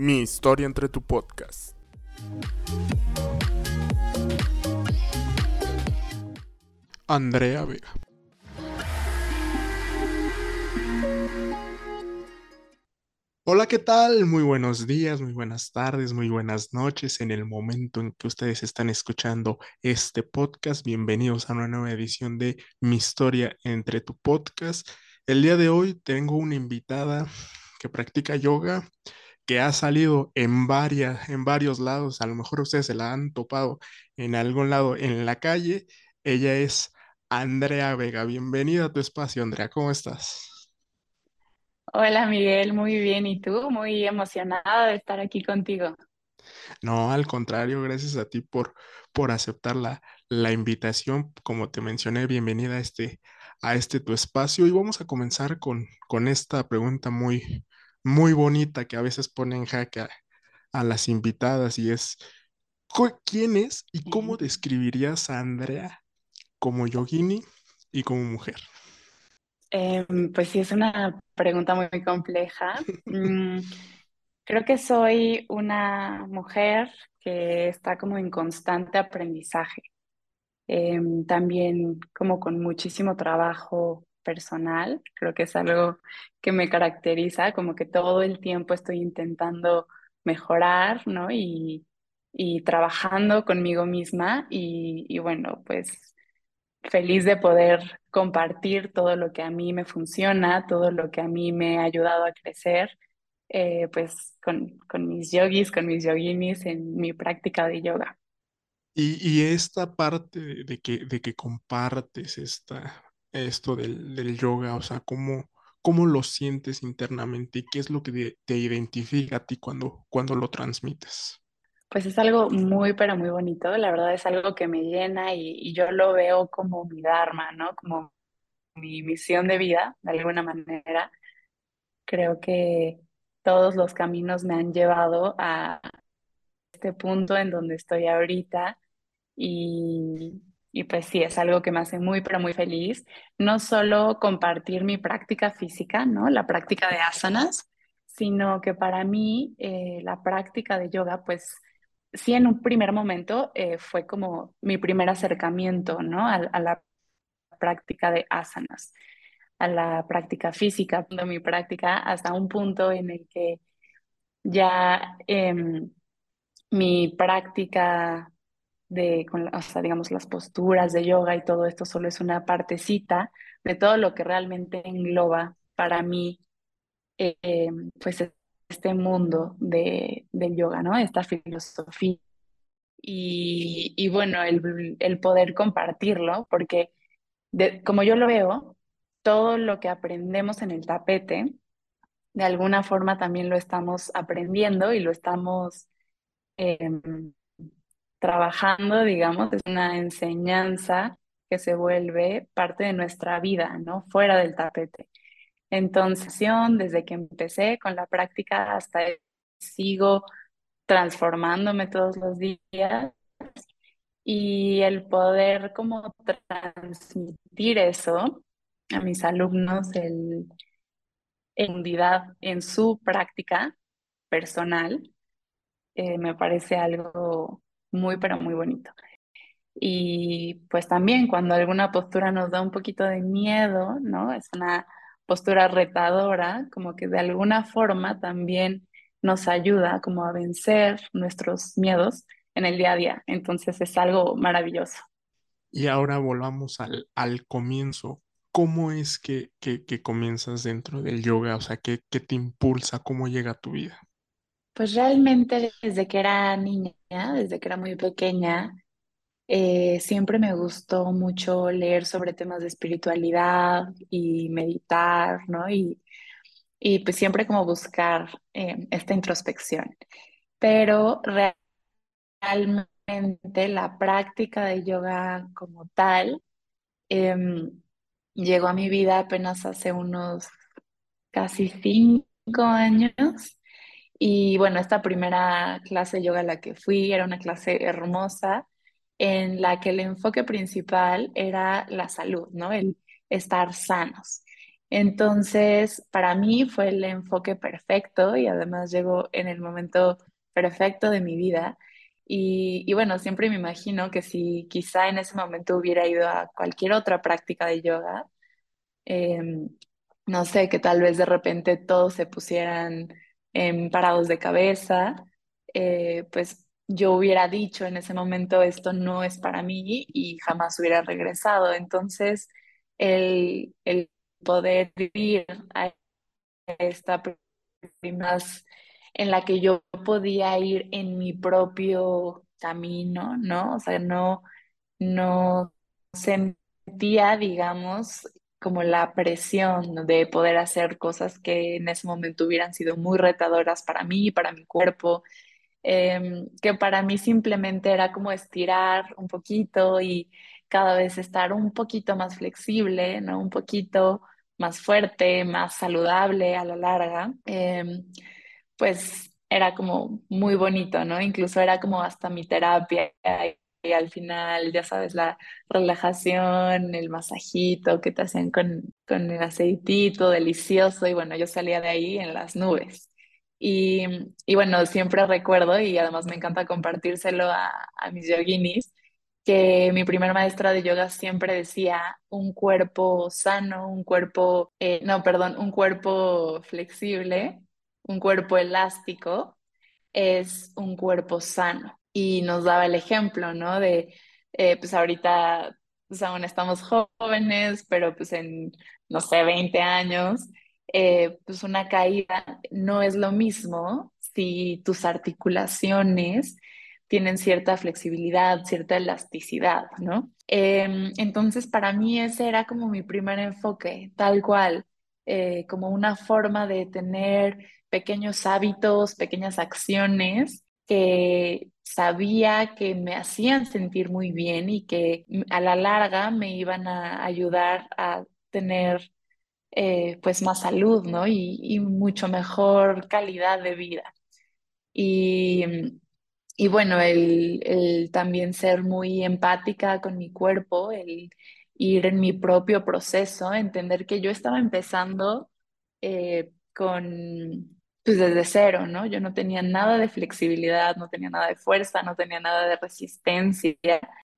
Mi historia entre tu podcast. Andrea Vega. Hola, ¿qué tal? Muy buenos días, muy buenas tardes, muy buenas noches en el momento en que ustedes están escuchando este podcast. Bienvenidos a una nueva edición de Mi historia entre tu podcast. El día de hoy tengo una invitada que practica yoga, que ha salido en varias, en varios lados. A lo mejor ustedes se la han topado en algún lado en la calle. Ella es Andrea Vega. Bienvenida a tu espacio, Andrea. ¿Cómo estás? Hola Miguel, muy bien. ¿Y tú? Muy emocionada de estar aquí contigo. No, al contrario, gracias a ti por, por aceptar la, la invitación. Como te mencioné, bienvenida a este, a este tu espacio. Y vamos a comenzar con, con esta pregunta muy, muy bonita que a veces pone en jaque a, a las invitadas y es, ¿cu- ¿quién es y cómo describirías a Andrea como yogini y como mujer? Em, pues sí, es una pregunta muy compleja. Mm, creo que soy una mujer que está como en constante aprendizaje. Em, también como con muchísimo trabajo personal. Creo que es algo que me caracteriza, como que todo el tiempo estoy intentando mejorar, ¿no? Y, y trabajando conmigo misma y, y bueno, pues feliz de poder compartir todo lo que a mí me funciona, todo lo que a mí me ha ayudado a crecer, eh, pues con, con mis yogis, con mis yoginis en mi práctica de yoga. Y, y esta parte de que, de que compartes esta, esto del, del yoga, o sea, ¿cómo, cómo lo sientes internamente y qué es lo que te, identifica a ti cuando, cuando lo transmites? Pues es algo muy, pero muy bonito. La verdad es algo que me llena y, y yo lo veo como mi dharma, ¿no? Como mi misión de vida, de alguna manera. Creo que todos los caminos me han llevado a este punto en donde estoy ahorita y, y pues sí, es algo que me hace muy, pero muy feliz. No solo compartir mi práctica física, ¿no? La práctica de asanas, sino que para mí eh, la práctica de yoga, pues sí, en un primer momento eh, fue como mi primer acercamiento, ¿no? A, la práctica de asanas, a la práctica física, mi práctica hasta un punto en el que ya... em, mi práctica de, con, o sea, digamos, las posturas de yoga y todo esto solo es una partecita de todo lo que realmente engloba para mí, eh, eh, pues, este mundo de, del yoga, ¿no? Esta filosofía. Y, y bueno, el, el poder compartirlo, porque de- como yo lo veo, todo lo que aprendemos en el tapete, de alguna forma también lo estamos aprendiendo y lo estamos... em, trabajando, digamos, es una enseñanza que se vuelve parte de nuestra vida, ¿no? Fuera del tapete. Entonces, desde que empecé con la práctica hasta sigo transformándome todos los días y el poder como transmitir eso a mis alumnos, el, en su práctica personal, eh, me parece algo muy, pero muy bonito. Y pues también cuando alguna postura nos da un poquito de miedo, ¿no? Es una postura retadora, como que de alguna forma también nos ayuda como a vencer nuestros miedos en el día a día. Entonces es algo maravilloso. Y ahora volvamos al, al comienzo. ¿Cómo es que, que, que comienzas dentro del yoga? O sea, ¿qué, qué te impulsa? ¿Cómo llega a tu vida? Pues realmente desde que era niña, desde que era muy pequeña, eh, siempre me gustó mucho leer sobre temas de espiritualidad y meditar, ¿no? Y y pues siempre como buscar eh, esta introspección. Pero realmente la práctica de yoga como tal em, llegó a mi vida apenas hace unos casi cinco años. Y bueno, esta primera clase de yoga a la que fui era una clase hermosa en la que el enfoque principal era la salud, ¿no? El estar sanos. Entonces, para mí fue el enfoque perfecto y además llegó en el momento perfecto de mi vida. Y, y bueno, siempre me imagino que si quizá en ese momento hubiera ido a cualquier otra práctica de yoga, em, no sé, que tal vez de repente todos se pusieran em, parados de cabeza, eh, pues yo hubiera dicho en ese momento esto no es para mí y jamás hubiera regresado. Entonces, el, el poder vivir a esta primas en la que yo podía ir en mi propio camino, ¿no? O sea, no, no sentía, digamos, como la presión de poder hacer cosas que en ese momento hubieran sido muy retadoras para mí, para mi cuerpo, em, que para mí simplemente era como estirar un poquito y cada vez estar un poquito más flexible, ¿no? Un poquito más fuerte, más saludable a la larga. Em, pues era como muy bonito, ¿no? Incluso era como hasta mi terapia y al final, ya sabes, la relajación, el masajito que te hacían con, con el aceitito delicioso y bueno, yo salía de ahí en las nubes. Y, y bueno, siempre recuerdo y además me encanta compartírselo a, a mis yoginis, que mi primera maestra de yoga siempre decía un cuerpo sano, un cuerpo, eh, no, perdón, un cuerpo flexible, un cuerpo elástico es un cuerpo sano y nos daba el ejemplo, ¿no? De, eh, pues ahorita, pues aún estamos jóvenes, pero pues en, no sé, 20 años, eh, pues una caída no es lo mismo si tus articulaciones tienen cierta flexibilidad, cierta elasticidad, ¿no? Em, entonces, para mí ese era como mi primer enfoque, tal cual, eh, como una forma de tener pequeños hábitos, pequeñas acciones que sabía que me hacían sentir muy bien y que a la larga me iban a ayudar a tener eh, pues más salud, ¿no? Y, mucho mejor calidad de vida. Y, y bueno, el, el, también ser muy empática con mi cuerpo, el ir en mi propio proceso, entender que yo estaba empezando eh, con pues desde cero, ¿no? Yo no tenía nada de flexibilidad, no tenía nada de fuerza, no tenía nada de resistencia.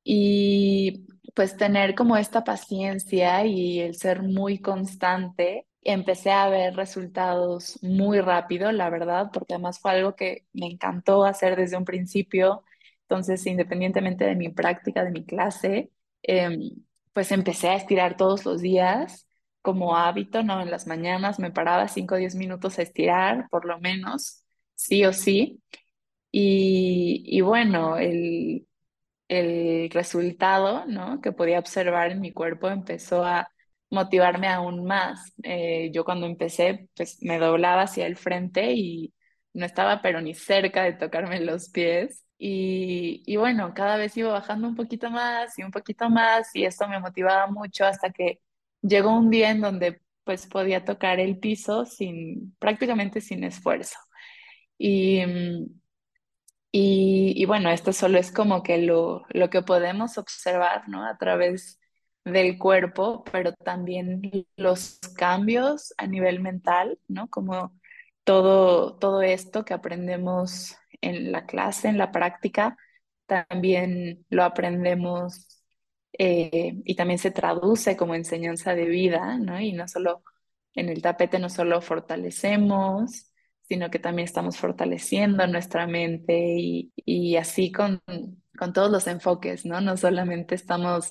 Y pues tener como esta paciencia y el ser muy constante, empecé a ver resultados muy rápido, la verdad, porque además fue algo que me encantó hacer desde un principio. Entonces, independientemente de mi práctica, de mi clase, eh, pues empecé a estirar todos los días como hábito, ¿no? En las mañanas me paraba 5 o 10 minutos a estirar, por lo menos, sí o sí. Y, y bueno, el, el resultado, ¿no? Que podía observar en mi cuerpo empezó a motivarme aún más. Eh, yo cuando empecé, pues me doblaba hacia el frente y no estaba pero ni cerca de tocarme los pies. Y, y bueno, cada vez iba bajando un poquito más y un poquito más y esto me motivaba mucho hasta que llegó un día en donde pues podía tocar el piso sin, prácticamente sin esfuerzo. Y, y, y bueno, esto solo es como que lo, lo que podemos observar, ¿no? A través del cuerpo, pero también los cambios a nivel mental, ¿no? Como todo, todo esto que aprendemos en la clase, en la práctica, también lo aprendemos eh, y también se traduce como enseñanza de vida, ¿no? Y no solo en el tapete, no solo fortalecemos, sino que también estamos fortaleciendo nuestra mente y, y así con, con todos los enfoques, ¿no? No solamente estamos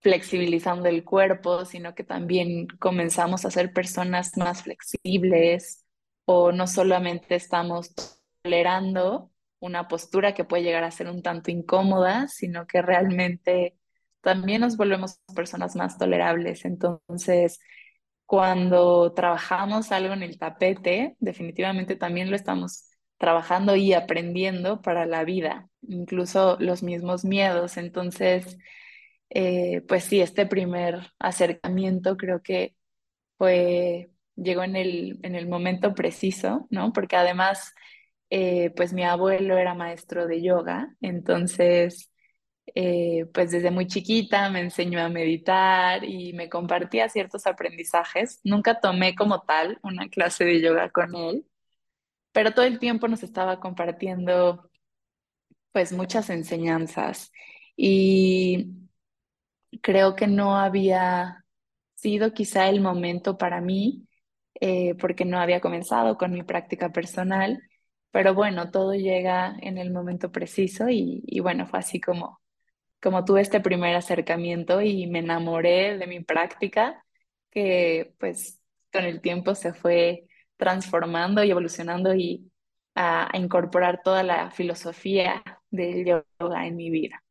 flexibilizando el cuerpo, sino que también comenzamos a ser personas más flexibles o no solamente estamos tolerando una postura que puede llegar a ser un tanto incómoda, sino que realmente también nos volvemos personas más tolerables. Entonces, cuando trabajamos algo en el tapete, definitivamente también lo estamos trabajando y aprendiendo para la vida, incluso los mismos miedos. Entonces, eh, pues sí, este primer acercamiento creo que fue, llegó en el, en el momento preciso, ¿no? Porque además, eh, pues mi abuelo era maestro de yoga, entonces eh, pues desde muy chiquita me enseñó a meditar y me compartía ciertos aprendizajes. Nunca tomé como tal una clase de yoga con él, pero todo el tiempo nos estaba compartiendo pues muchas enseñanzas y creo que no había sido quizá el momento para mí eh, porque no había comenzado con mi práctica personal, pero bueno, todo llega en el momento preciso y, y bueno, fue así como como tuve este primer acercamiento y me enamoré de mi práctica, que pues con el tiempo se fue transformando y evolucionando y a, incorporar toda la filosofía del yoga en mi vida.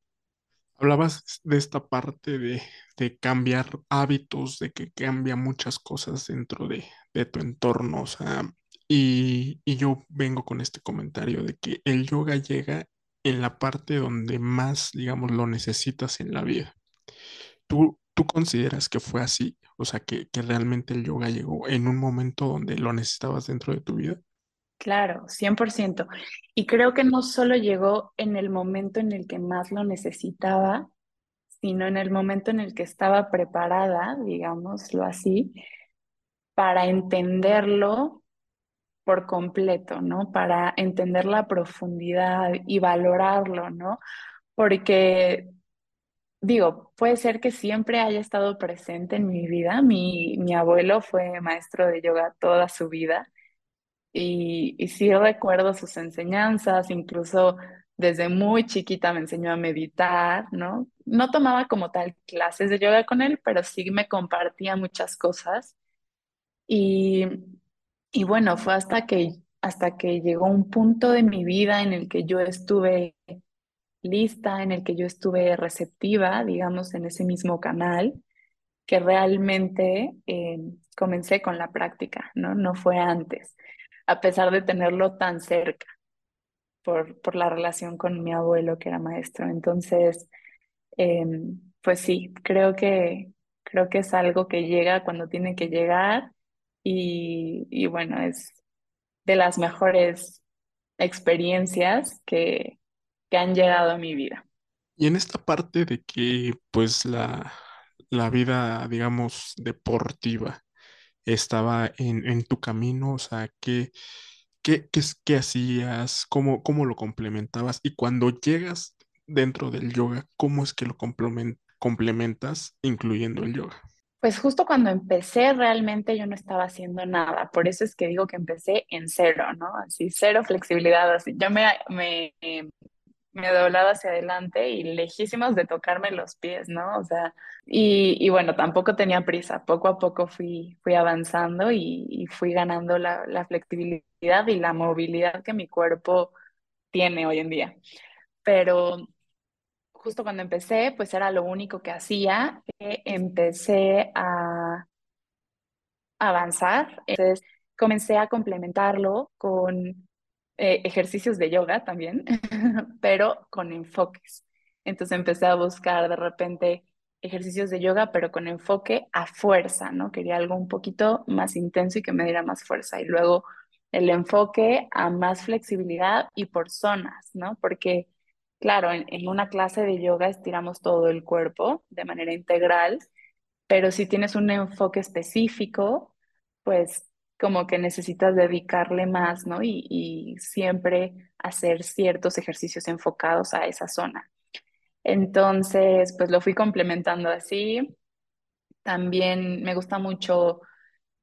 Hablabas de esta parte de, de cambiar hábitos, de que cambia muchas cosas dentro de, de tu entorno, o sea, y, y yo vengo con este comentario de que el yoga llega en la parte donde más, digamos, lo necesitas en la vida. ¿Tú, tú consideras que fue así? O sea, que, que realmente el yoga llegó en un momento donde lo necesitabas dentro de tu vida. Claro, 100%. Y creo que no solo llegó en el momento en el que más lo necesitaba, sino en el momento en el que estaba preparada, digámoslo así, para entenderlo por completo, ¿no? Para entender la profundidad y valorarlo, ¿no? Porque, digo, puede ser que siempre haya estado presente en mi vida. Mi, mi abuelo fue maestro de yoga toda su vida y, y sí recuerdo sus enseñanzas, incluso desde muy chiquita me enseñó a meditar, ¿no? No tomaba como tal clases de yoga con él, pero sí me compartía muchas cosas. Y y bueno, fue hasta que, hasta que llegó un punto de mi vida en el que yo estuve lista, en el que yo estuve receptiva, digamos, en ese mismo canal, que realmente eh, comencé con la práctica, ¿no? No fue antes, a pesar de tenerlo tan cerca por, por la relación con mi abuelo, que era maestro. Entonces, eh, pues sí, creo que, creo que es algo que llega cuando tiene que llegar y, y bueno, es de las mejores experiencias que, que han llegado a mi vida. Y en esta parte de que, pues, la, la vida, digamos, deportiva estaba en, en tu camino, o sea, ¿qué, qué, qué, qué hacías? ¿Cómo, cómo lo complementabas? Y cuando llegas dentro del yoga, ¿cómo es que lo complemen- complementas incluyendo el yoga? Pues justo cuando empecé realmente yo no estaba haciendo nada, por eso es que digo que empecé en cero, ¿no? Así, cero flexibilidad, así. Yo me, me, me doblaba hacia adelante y lejísimos de tocarme los pies, ¿no? O sea, y, y bueno, tampoco tenía prisa, poco a poco fui, fui avanzando y, fui ganando la, la flexibilidad y la movilidad que mi cuerpo tiene hoy en día. Pero justo cuando empecé, pues era lo único que hacía, que empecé a avanzar. Entonces comencé a complementarlo con eh, ejercicios de yoga también, pero con enfoques. Entonces empecé a buscar de repente ejercicios de yoga, pero con enfoque a fuerza, ¿no? Quería algo un poquito más intenso y que me diera más fuerza. Y luego el enfoque a más flexibilidad y por zonas, ¿no? Porque, claro, en, una clase de yoga estiramos todo el cuerpo de manera integral pero si tienes un enfoque específico, pues como que necesitas dedicarle más, ¿no? Y, y siempre hacer ciertos ejercicios enfocados a esa zona. Entonces, pues lo fui complementando así. También me gusta mucho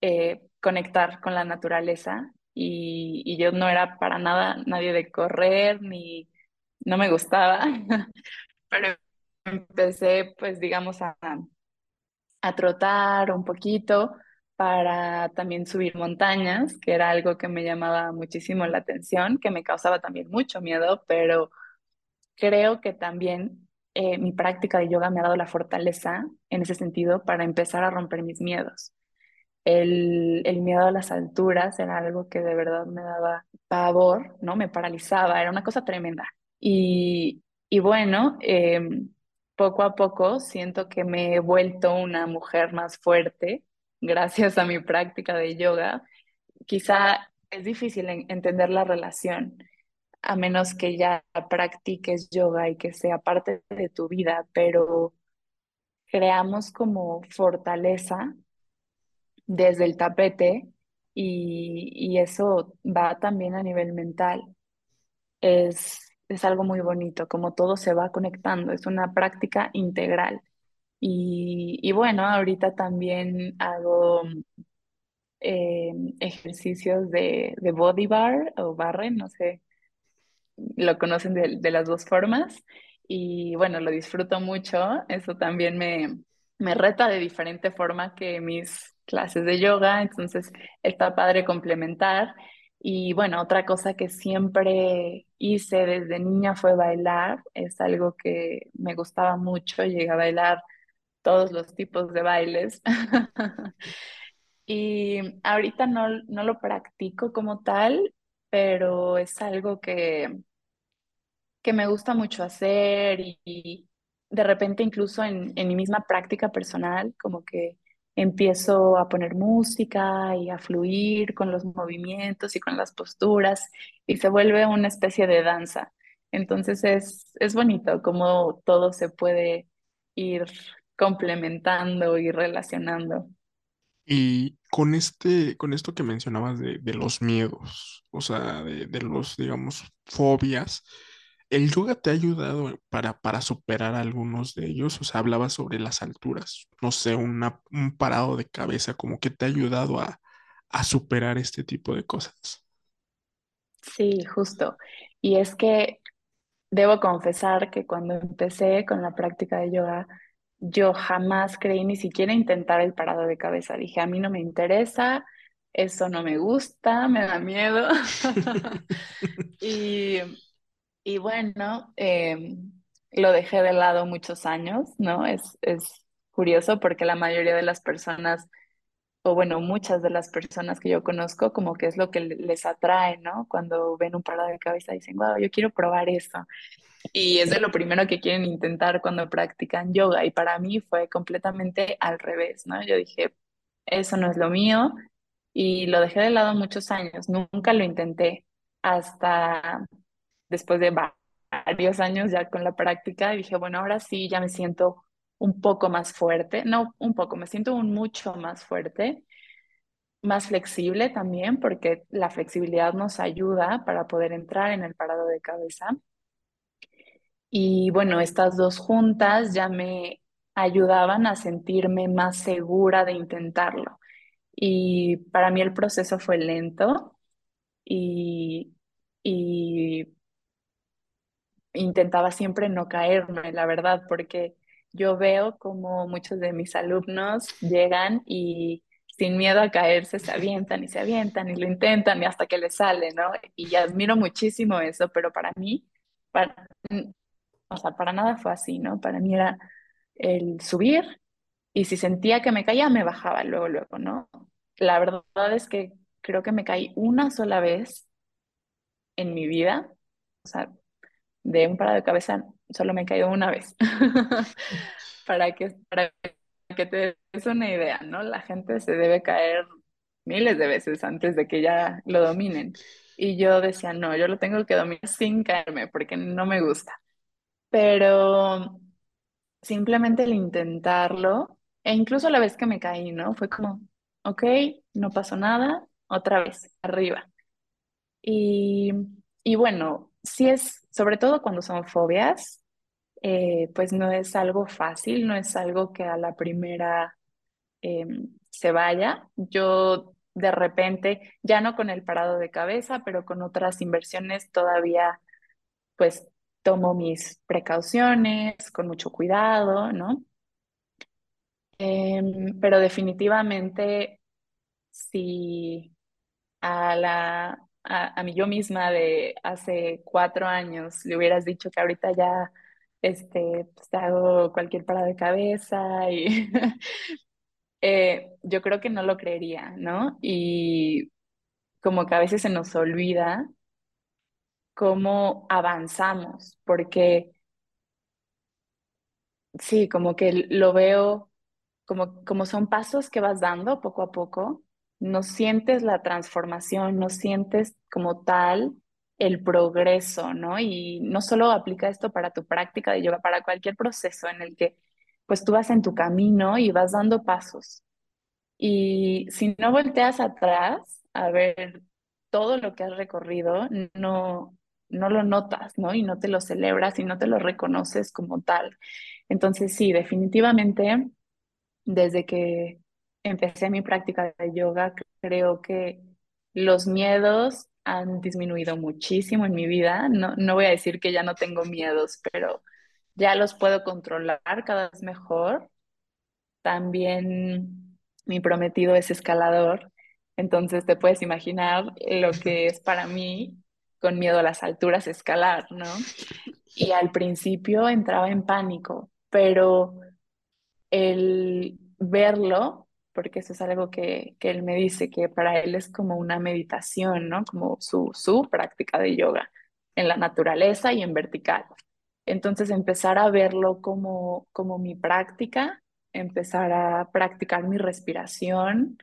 eh, conectar con la naturaleza y, y yo no era para nada nadie de correr ni no me gustaba, pero empecé pues digamos a a trotar un poquito para también subir montañas, que era algo que me llamaba muchísimo la atención, que me causaba también mucho miedo, pero creo que también eh, mi práctica de yoga me ha dado la fortaleza en ese sentido para empezar a romper mis miedos. El, el miedo a las alturas era algo que de verdad me daba pavor, ¿no? Me paralizaba, era una cosa tremenda. Y, y bueno, em, poco a poco siento que me he vuelto una mujer más fuerte gracias a mi práctica de yoga. Quizá es difícil en- entender la relación. a menos que ya practiques yoga y que sea parte de tu vida, pero creamos como fortaleza desde el tapete y, y eso va también a nivel mental. Es, es algo muy bonito, como todo se va conectando, es una práctica integral. Y, y bueno, ahorita también hago eh, ejercicios de, de body bar o barre, no sé, lo conocen de, de las dos formas. Y bueno, lo disfruto mucho. Eso también me, me reta de diferente forma que mis clases de yoga. Entonces está padre complementar. Y bueno, otra cosa que siempre hice desde niña fue bailar. Es algo que me gustaba mucho. Llegué a bailar todos los tipos de bailes. Y ahorita no, no lo practico como tal, pero es algo que, que me gusta mucho hacer y, y de repente incluso en, en mi misma práctica personal, como que empiezo a poner música y a fluir con los movimientos y con las posturas y se vuelve una especie de danza. Entonces es, es bonito cómo todo se puede ir complementando y relacionando. Y con este, con esto que mencionabas de, de los miedos, o sea, de, de los, digamos, fobias, ¿el yoga te ha ayudado para, para superar algunos de ellos? O sea, hablabas sobre las alturas, no sé, una, un parado de cabeza, como que te ha ayudado a, a superar este tipo de cosas. Sí, justo. Y es que Debo confesar que cuando empecé con la práctica de yoga, yo jamás creí ni siquiera intentar el parado de cabeza. Dije, a mí no me interesa, eso no me gusta, me da miedo. Y, y bueno, eh, lo dejé de lado muchos años, ¿no? Es, es curioso porque la mayoría de las personas, o bueno, muchas de las personas que yo conozco, como que es lo que les atrae, ¿no? Cuando ven un parado de cabeza dicen, wow, yo quiero probar eso. Y es de lo primero que quieren intentar cuando practican yoga. Y para mí fue completamente al revés, ¿no? Yo dije, eso no es lo mío y lo dejé de lado muchos años. Nunca lo intenté hasta después de va- varios años ya con la práctica. Dije, bueno, ahora sí ya me siento un poco más fuerte. No, un poco, me siento un mucho más fuerte, más flexible también, porque la flexibilidad nos ayuda para poder entrar en el parado de cabeza. Y bueno, estas dos juntas ya me ayudaban a sentirme más segura de intentarlo. Y para mí el proceso fue lento y, y intentaba siempre no caerme, la verdad, porque yo veo como muchos de mis alumnos llegan y sin miedo a caerse se avientan y se avientan y lo intentan y hasta que les sale, ¿no? Y admiro muchísimo eso, pero para mí, para, o sea, para nada fue así, ¿no? Para mí era el subir y si sentía que me caía, me bajaba luego, luego, ¿no? La verdad es que creo que me caí una sola vez en mi vida, o sea, de un parado de cabeza solo me he caído una vez, para que, para que te des una idea, ¿no? La gente se debe caer miles de veces antes de que ya lo dominen. Y yo decía, no, yo lo tengo que dominar sin caerme porque no me gusta. Pero simplemente el intentarlo, e incluso la vez que me caí, ¿no? Fue como, ok, no pasó nada, otra vez, arriba. Y, y bueno, sí es, sobre todo cuando son fobias, eh, pues no es algo fácil, no es algo que a la primera eh, se vaya. Yo de repente, ya no con el parado de cabeza, pero con otras inversiones todavía, pues tomo mis precauciones con mucho cuidado, ¿no? Em, pero definitivamente, si a la a, a mí yo misma de hace cuatro años le hubieras dicho que ahorita ya este, pues, hago cualquier parada de cabeza y eh, yo creo que no lo creería, ¿no? Y como que a veces se nos olvida cómo avanzamos, porque sí, como que lo veo como, como son pasos que vas dando poco a poco, no sientes la transformación, no sientes como tal el progreso, ¿no? Y no solo aplica esto para tu práctica de yoga, para cualquier proceso en el que pues tú vas en tu camino y vas dando pasos. Y si no volteas atrás a ver todo lo que has recorrido, no, no lo notas, ¿no? Y no te lo celebras y no te lo reconoces como tal. Entonces, sí, definitivamente, desde que empecé mi práctica de yoga, creo que los miedos han disminuido muchísimo en mi vida. No, no voy a decir que ya no tengo miedos, pero ya los puedo controlar cada vez mejor. También mi prometido es escalador, entonces te puedes imaginar lo que es para mí con miedo a las alturas escalar, ¿no? Y al principio entraba en pánico, pero el verlo, porque eso es algo que, que él me dice, que para él es como una meditación, ¿no? Como su, su práctica de yoga en la naturaleza y en vertical. Entonces empezar a verlo como, como mi práctica, empezar a practicar mi respiración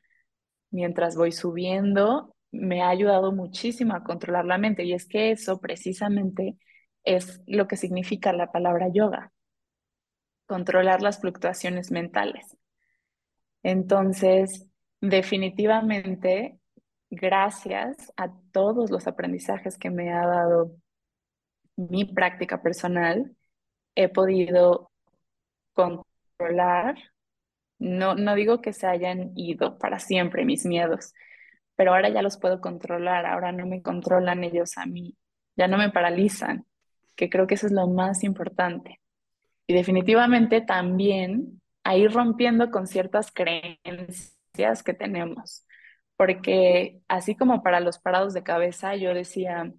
mientras voy subiendo, me ha ayudado muchísimo a controlar la mente. Y es que eso precisamente es lo que significa la palabra yoga, controlar las fluctuaciones mentales. Entonces, definitivamente, gracias a todos los aprendizajes que me ha dado mi práctica personal, he podido controlar, no, no digo que se hayan ido para siempre mis miedos, pero ahora ya los puedo controlar, ahora no me controlan ellos a mí, ya no me paralizan, que creo que eso es lo más importante. Y definitivamente también a ir rompiendo con ciertas creencias que tenemos, porque así como para los parados de cabeza, yo decía,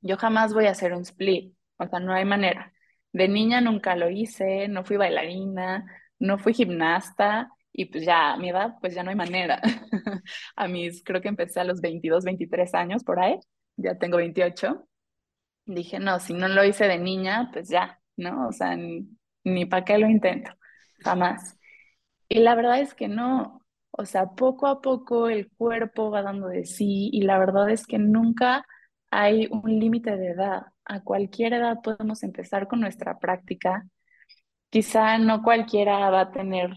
yo jamás voy a hacer un split, o sea, no hay manera. De niña nunca lo hice, no fui bailarina, no fui gimnasta y pues ya a mi edad pues ya no hay manera. a mis, creo que empecé a los 22, 23 años por ahí, ya tengo 28. Dije, no, si no lo hice de niña, pues ya, ¿no? O sea, ni, ni para qué lo intento, jamás. Y la verdad es que no, o sea, poco a poco el cuerpo va dando de sí y la verdad es que nunca hay un límite de edad. A cualquier edad podemos empezar con nuestra práctica. Quizá no cualquiera va a tener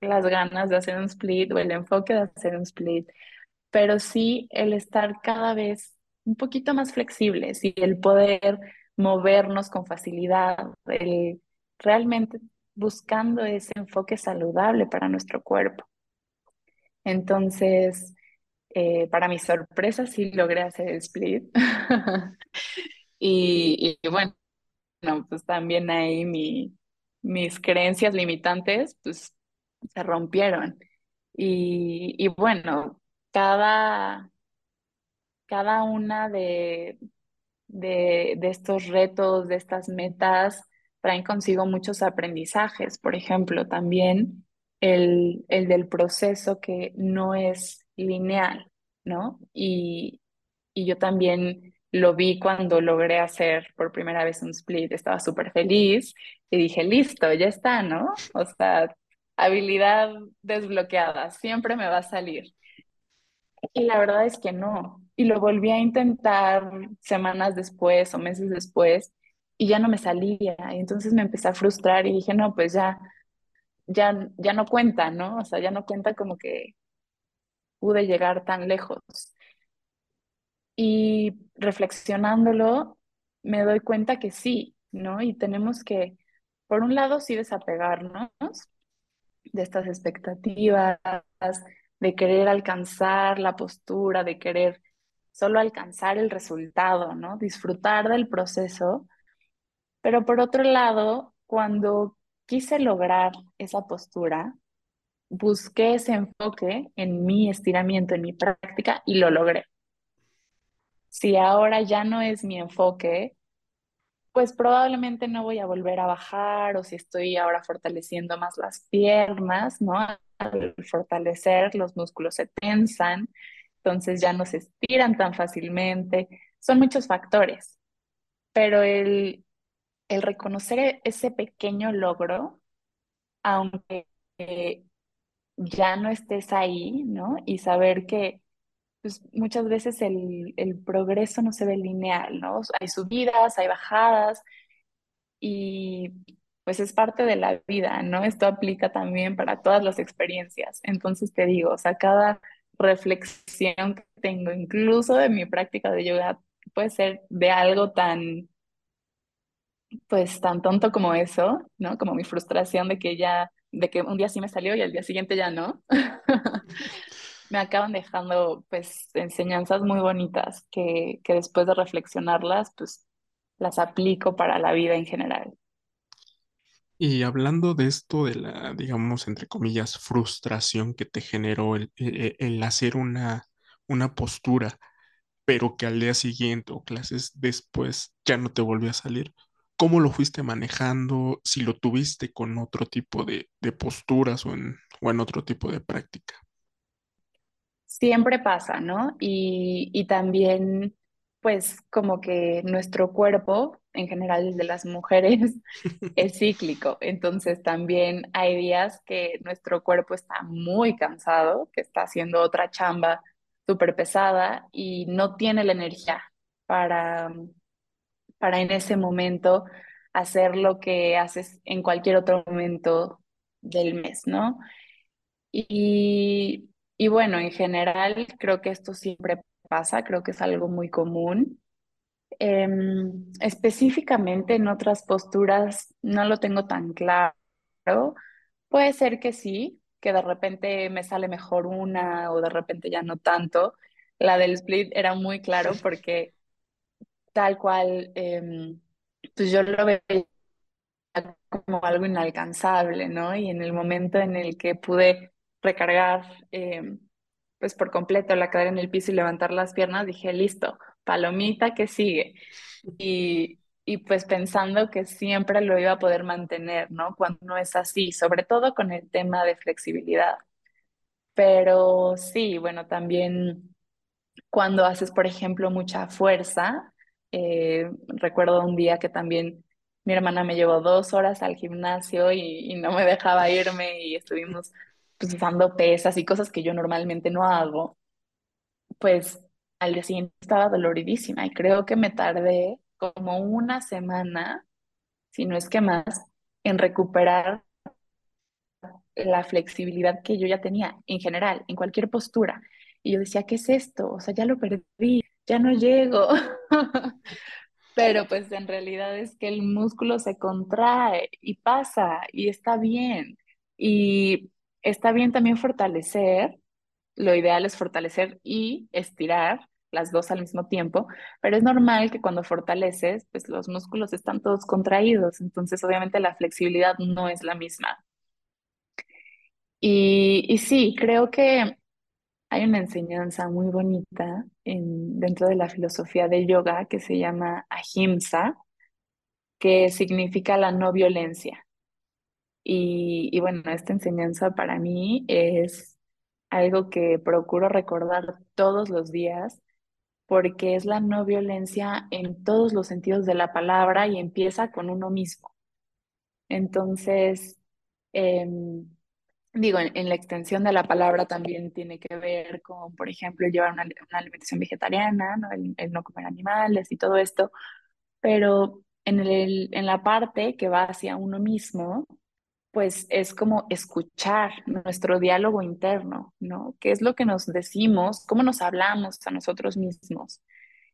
las ganas de hacer un split o el enfoque de hacer un split, pero sí el estar cada vez un poquito más flexibles y el poder movernos con facilidad, el realmente buscando ese enfoque saludable para nuestro cuerpo. Entonces, eh, para mi sorpresa, sí logré hacer el split. y, y, bueno, pues también ahí mi, mis creencias limitantes, pues se rompieron. Y, bueno, cada, cada una de, de estos retos, de estas metas, traen consigo muchos aprendizajes. Por ejemplo, también el, el del proceso que no es lineal, ¿no? Y, y yo también lo vi cuando logré hacer por primera vez un split, estaba súper feliz y dije, listo, ya está, ¿no? O sea, habilidad desbloqueada, siempre me va a salir. Y la verdad es que no. Y lo volví a intentar semanas después o meses después y ya no me salía. Y entonces me empecé a frustrar y dije, no, pues ya, ya, ya no cuenta, ¿no? O sea, ya no cuenta como que pude llegar tan lejos. Y reflexionándolo, me doy cuenta que sí, ¿no? Y tenemos que, por un lado, sí desapegarnos de estas expectativas, de querer alcanzar la postura, de querer solo alcanzar el resultado, ¿no? Disfrutar del proceso. Pero por otro lado, cuando quise lograr esa postura, busqué ese enfoque en mi estiramiento, en mi práctica y lo logré. Si ahora ya no es mi enfoque, pues probablemente no voy a volver a bajar o si estoy ahora fortaleciendo más las piernas, ¿no? Al fortalecer los músculos se tensan, entonces ya no se estiran tan fácilmente. Son muchos factores, pero el, el reconocer ese pequeño logro, aunque ya no estés ahí, ¿no? Y saber que pues muchas veces el, el progreso no se ve lineal, ¿no? Hay subidas, hay bajadas y pues es parte de la vida, ¿no? Esto aplica también para todas las experiencias. Entonces te digo, o sea, cada reflexión que tengo, incluso de mi práctica de yoga, puede ser de algo tan, pues tan tonto como eso, ¿no? Como mi frustración de que ya, de que un día sí me salió y al día siguiente ya no. me acaban dejando pues enseñanzas muy bonitas que, que después de reflexionarlas pues las aplico para la vida en general. Y hablando de esto, de la, digamos, entre comillas, frustración que te generó el, el- el hacer una, una postura, pero que al día siguiente o clases después ya no te volvió a salir, ¿cómo lo fuiste manejando? Si lo tuviste con otro tipo de, posturas o en, otro tipo de práctica. Siempre pasa, ¿no? Y, y también, pues, como que nuestro cuerpo, en general de las mujeres, es cíclico. Entonces, también hay días que nuestro cuerpo está muy cansado, que está haciendo otra chamba súper pesada y no tiene la energía para, para en ese momento hacer lo que haces en cualquier otro momento del mes, ¿no? Y, y bueno, en general creo que esto siempre pasa, creo que es algo muy común. Em, específicamente en otras posturas no lo tengo tan claro. Puede ser que sí, que de repente me sale mejor una o de repente ya no tanto. La del split era muy claro porque tal cual, em, pues yo lo veía como algo inalcanzable, ¿no? Y en el momento en el que pude recargar, eh, pues por completo la cadera en el piso y levantar las piernas, dije, listo, palomita que sigue. Y, y pues pensando que siempre lo iba a poder mantener, ¿no? Cuando no es así, sobre todo con el tema de flexibilidad. Pero sí, bueno, también cuando haces, por ejemplo, mucha fuerza. Eh, recuerdo un día que también mi hermana me llevó dos horas al gimnasio y, no me dejaba irme y estuvimos pues, usando pesas y cosas que yo normalmente no hago. Pues al día siguiente estaba doloridísima y creo que me tardé como una semana, si no es que más, en recuperar la flexibilidad que yo ya tenía en general, en cualquier postura. Y yo decía, ¿qué es esto? O sea, ya lo perdí, ya no llego. Pero pues en realidad es que el músculo se contrae y pasa y está bien. Y está bien también fortalecer, lo ideal es fortalecer y estirar las dos al mismo tiempo, pero es normal que cuando fortaleces, pues los músculos están todos contraídos, entonces obviamente la flexibilidad no es la misma. Y, y sí, creo que hay una enseñanza muy bonita en, dentro de la filosofía de yoga que se llama ahimsa, que significa la no violencia. Y, y bueno, esta enseñanza para mí es algo que procuro recordar todos los días porque es la no violencia en todos los sentidos de la palabra y empieza con uno mismo. Entonces, em, Digo, en, la extensión de la palabra también tiene que ver con, por ejemplo, llevar una, alimentación vegetariana, ¿no? El, el no comer animales y todo esto, pero en el, en la parte que va hacia uno mismo, pues es como escuchar nuestro diálogo interno, ¿no? ¿Qué es lo que nos decimos? ¿Cómo nos hablamos a nosotros mismos?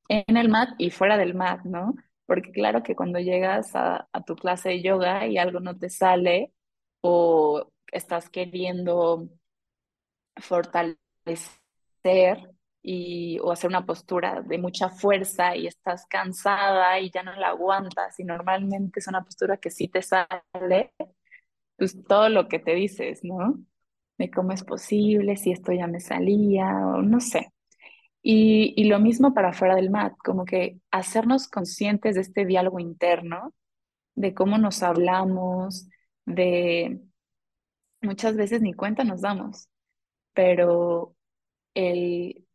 En el mat y fuera del mat, ¿no? Porque claro que cuando llegas a, a tu clase de yoga y algo no te sale o estás queriendo fortalecer y, o hacer una postura de mucha fuerza y estás cansada y ya no la aguantas y normalmente es una postura que sí te sale, pues todo lo que te dices, ¿no? De cómo es posible, si esto ya me salía o no sé. Y, y lo mismo para fuera del mat, como que hacernos conscientes de este diálogo interno, de cómo nos hablamos, de muchas veces ni cuenta nos damos, pero el,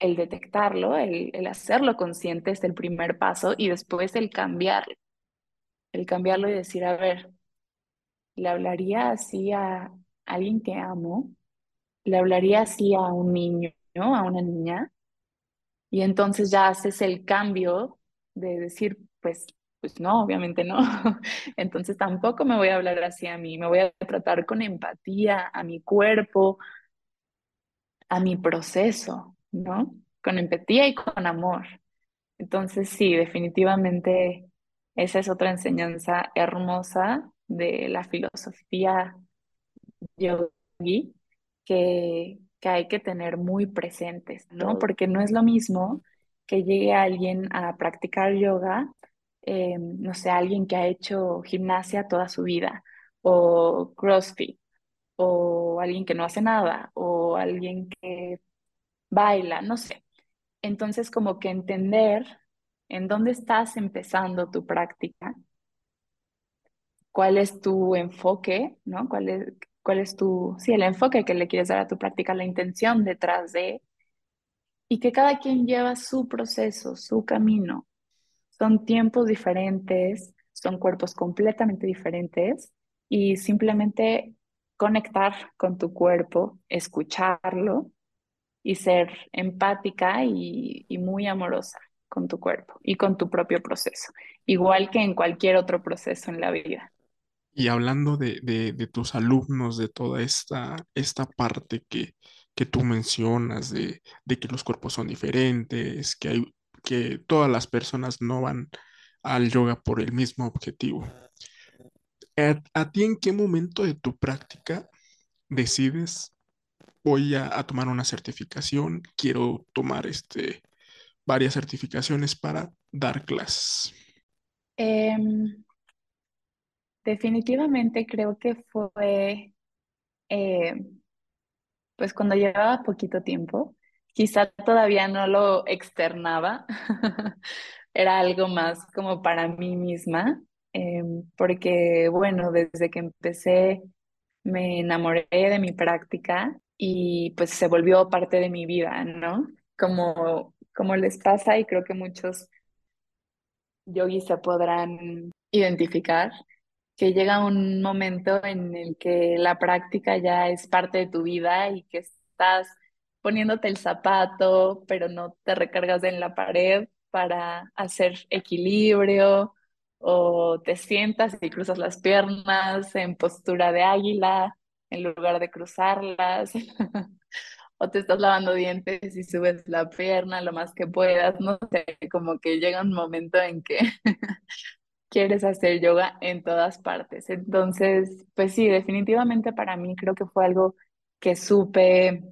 el detectarlo, el, el hacerlo consciente es el primer paso y después el cambiarlo, el cambiarlo y decir, a ver, ¿le hablaría así a alguien que amo? ¿Le hablaría así a un niño? a una niña, y entonces ya haces el cambio de decir, pues, pues no, obviamente no. Entonces tampoco me voy a hablar así a mí, me voy a tratar con empatía a mi cuerpo, a mi proceso, ¿no? Con empatía y con amor. Entonces sí, definitivamente esa es otra enseñanza hermosa de la filosofía yogi que, que hay que tener muy presentes, ¿no? Porque no es lo mismo que llegue alguien a practicar yoga, eh, no sé, alguien que ha hecho gimnasia toda su vida, o CrossFit, o alguien que no hace nada, o alguien que baila, no sé. Entonces, como que entender en dónde estás empezando tu práctica, cuál es tu enfoque, ¿no? ¿Cuál es, cuál es tu, sí, el enfoque que le quieres dar a tu práctica, la intención detrás de, y que cada quien lleva su proceso, su camino. Son tiempos diferentes, son cuerpos completamente diferentes y simplemente conectar con tu cuerpo, escucharlo y ser empática y, muy amorosa con tu cuerpo y con tu propio proceso, igual que en cualquier otro proceso en la vida. Y hablando de, de, de tus alumnos, de toda esta, esta parte que, que tú mencionas, de, de que los cuerpos son diferentes, que hay, que todas las personas no van al yoga por el mismo objetivo. ¿A, a ti en qué momento de tu práctica decides, voy a, a tomar una certificación, quiero tomar este, varias certificaciones para dar clases? Em, definitivamente creo que fue, eh, pues cuando llevaba poquito tiempo, quizá todavía no lo externaba, era algo más como para mí misma, em, porque bueno, desde que empecé me enamoré de mi práctica y pues se volvió parte de mi vida, ¿no? Como, como les pasa y creo que muchos yogis se podrán identificar, que llega un momento en el que la práctica ya es parte de tu vida y que estás poniéndote el zapato, pero no te recargas en la pared para hacer equilibrio o te sientas y cruzas las piernas en postura de águila en lugar de cruzarlas, o te estás lavando dientes y subes la pierna lo más que puedas, no sé, como que llega un momento en que quieres hacer yoga en todas partes. Entonces, pues sí, definitivamente para mí creo que fue algo que supe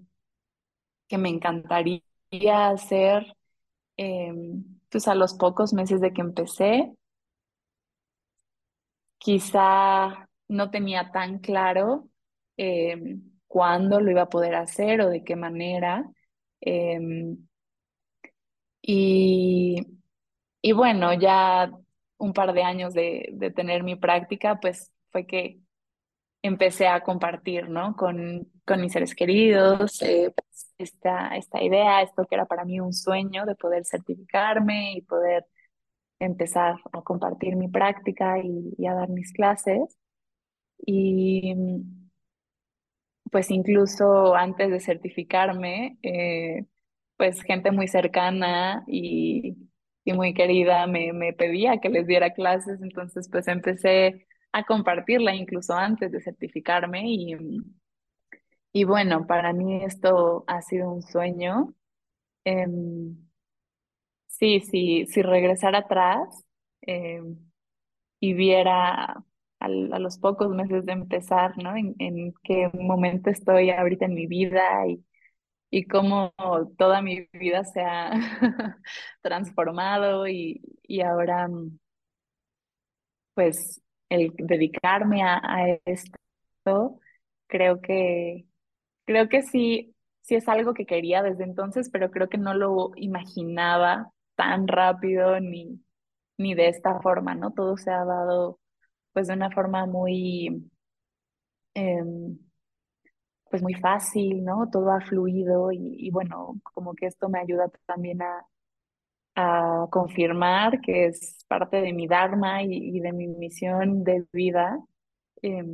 que me encantaría hacer, eh, pues a los pocos meses de que empecé quizá no tenía tan claro eh, cuándo lo iba a poder hacer o de qué manera. Em, y, y, bueno, ya un par de años de, de, tener mi práctica, pues fue que empecé a compartir, ¿no? Con, con mis seres queridos eh, pues, esta, esta idea, esto que era para mí un sueño de poder certificarme y poder empezar a compartir mi práctica y, y a dar mis clases. Y pues incluso antes de certificarme, eh, pues gente muy cercana y, y muy querida me, me, pedía que les diera clases, entonces pues empecé a compartirla incluso antes de certificarme y, y bueno, para mí esto ha sido un sueño. Eh, sí, sí, si regresara atrás eh, y viera a los pocos meses de empezar, ¿no? En, en, qué momento estoy ahorita en mi vida y, y cómo toda mi vida se ha transformado y, y, ahora, pues, el dedicarme a, esto, creo que, creo que sí, sí es algo que quería desde entonces, pero creo que no lo imaginaba tan rápido ni, ni de esta forma, ¿no? Todo se ha dado pues de una forma muy, eh, pues muy fácil, ¿no? Todo ha fluido y, bueno, como que esto me ayuda también a, confirmar que es parte de mi Dharma y, de mi misión de vida. Eh,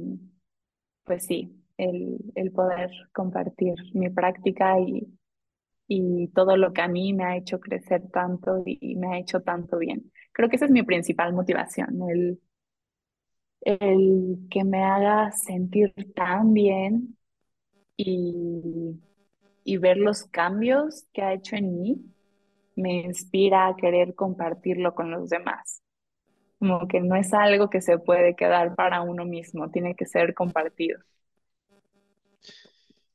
pues sí, el, poder compartir mi práctica y, todo lo que a mí me ha hecho crecer tanto y me ha hecho tanto bien. Creo que esa es mi principal motivación, el, que me haga sentir tan bien y ver los cambios que ha hecho en mí me inspira a querer compartirlo con los demás. Como que no es algo que se puede quedar para uno mismo, tiene que ser compartido.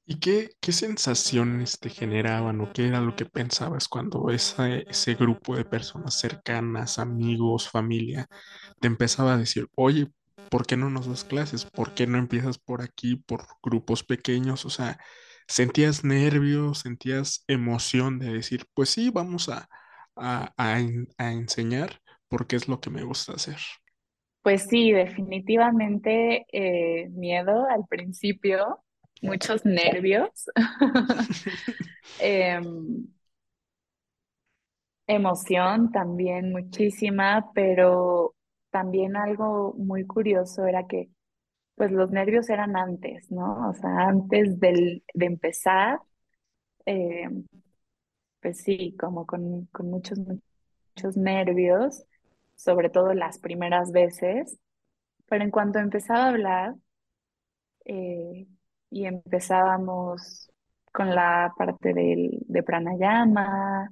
¿Y qué, qué sensaciones te generaban o qué era lo que pensabas cuando ese, ese grupo de personas cercanas, amigos, familia, te empezaba a decir, oye, ¿por qué no nos das clases? ¿Por qué no empiezas por aquí, por grupos pequeños? O sea, ¿sentías nervios, sentías emoción de decir, pues sí, vamos a, a, a a enseñar porque es lo que me gusta hacer? Pues sí, definitivamente eh, miedo al principio, muchos nervios, em, emoción también muchísima, pero también algo muy curioso era que pues los nervios eran antes, ¿no? O sea, antes del, de empezar, em, pues sí, como con, con muchos, muchos nervios, sobre todo las primeras veces, pero en cuanto empezaba a hablar, eh, y empezábamos con la parte del, de pranayama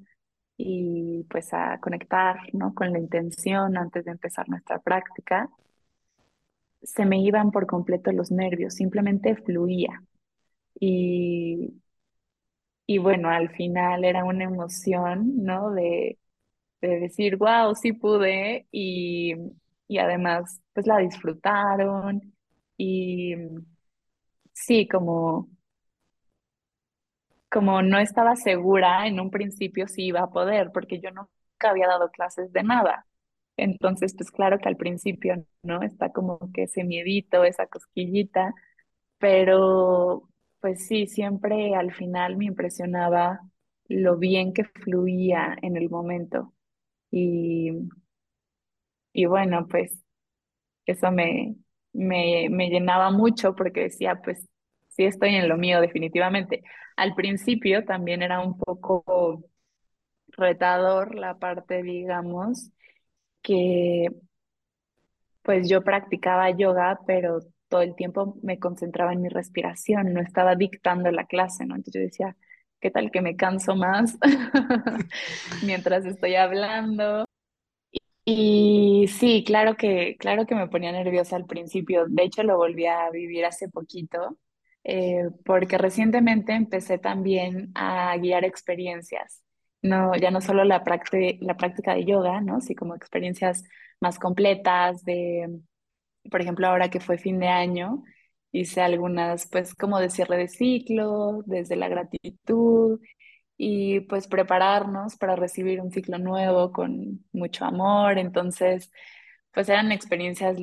y pues a conectar, ¿no? Con la intención antes de empezar nuestra práctica, se me iban por completo los nervios, simplemente fluía. Y, y bueno, al final era una emoción, ¿no? De, de decir, wow, sí pude y, y además pues la disfrutaron y sí, como como no estaba segura en un principio si iba a poder, porque yo nunca había dado clases de nada. Entonces, pues claro que al principio, ¿no? Está como que ese miedito, esa cosquillita, pero pues sí, siempre al final me impresionaba lo bien que fluía en el momento. Y, y bueno, pues eso me, me, me llenaba mucho porque decía, pues sí estoy en lo mío definitivamente. Al principio también era un poco retador la parte, digamos, que pues yo practicaba yoga, pero todo el tiempo me concentraba en mi respiración, no estaba dictando la clase, ¿no? Entonces yo decía, ¿qué tal que me canso más mientras estoy hablando? Y sí, claro que, claro que me ponía nerviosa al principio. De hecho, lo volví a vivir hace poquito, eh, porque recientemente empecé también a guiar experiencias. No, ya no solo la la práctica de yoga, ¿no? Sí, como experiencias más completas de, por ejemplo, ahora que fue fin de año, hice algunas, pues, como de cierre de ciclo, desde la gratitud y pues prepararnos para recibir un ciclo nuevo con mucho amor. Entonces, pues eran experiencias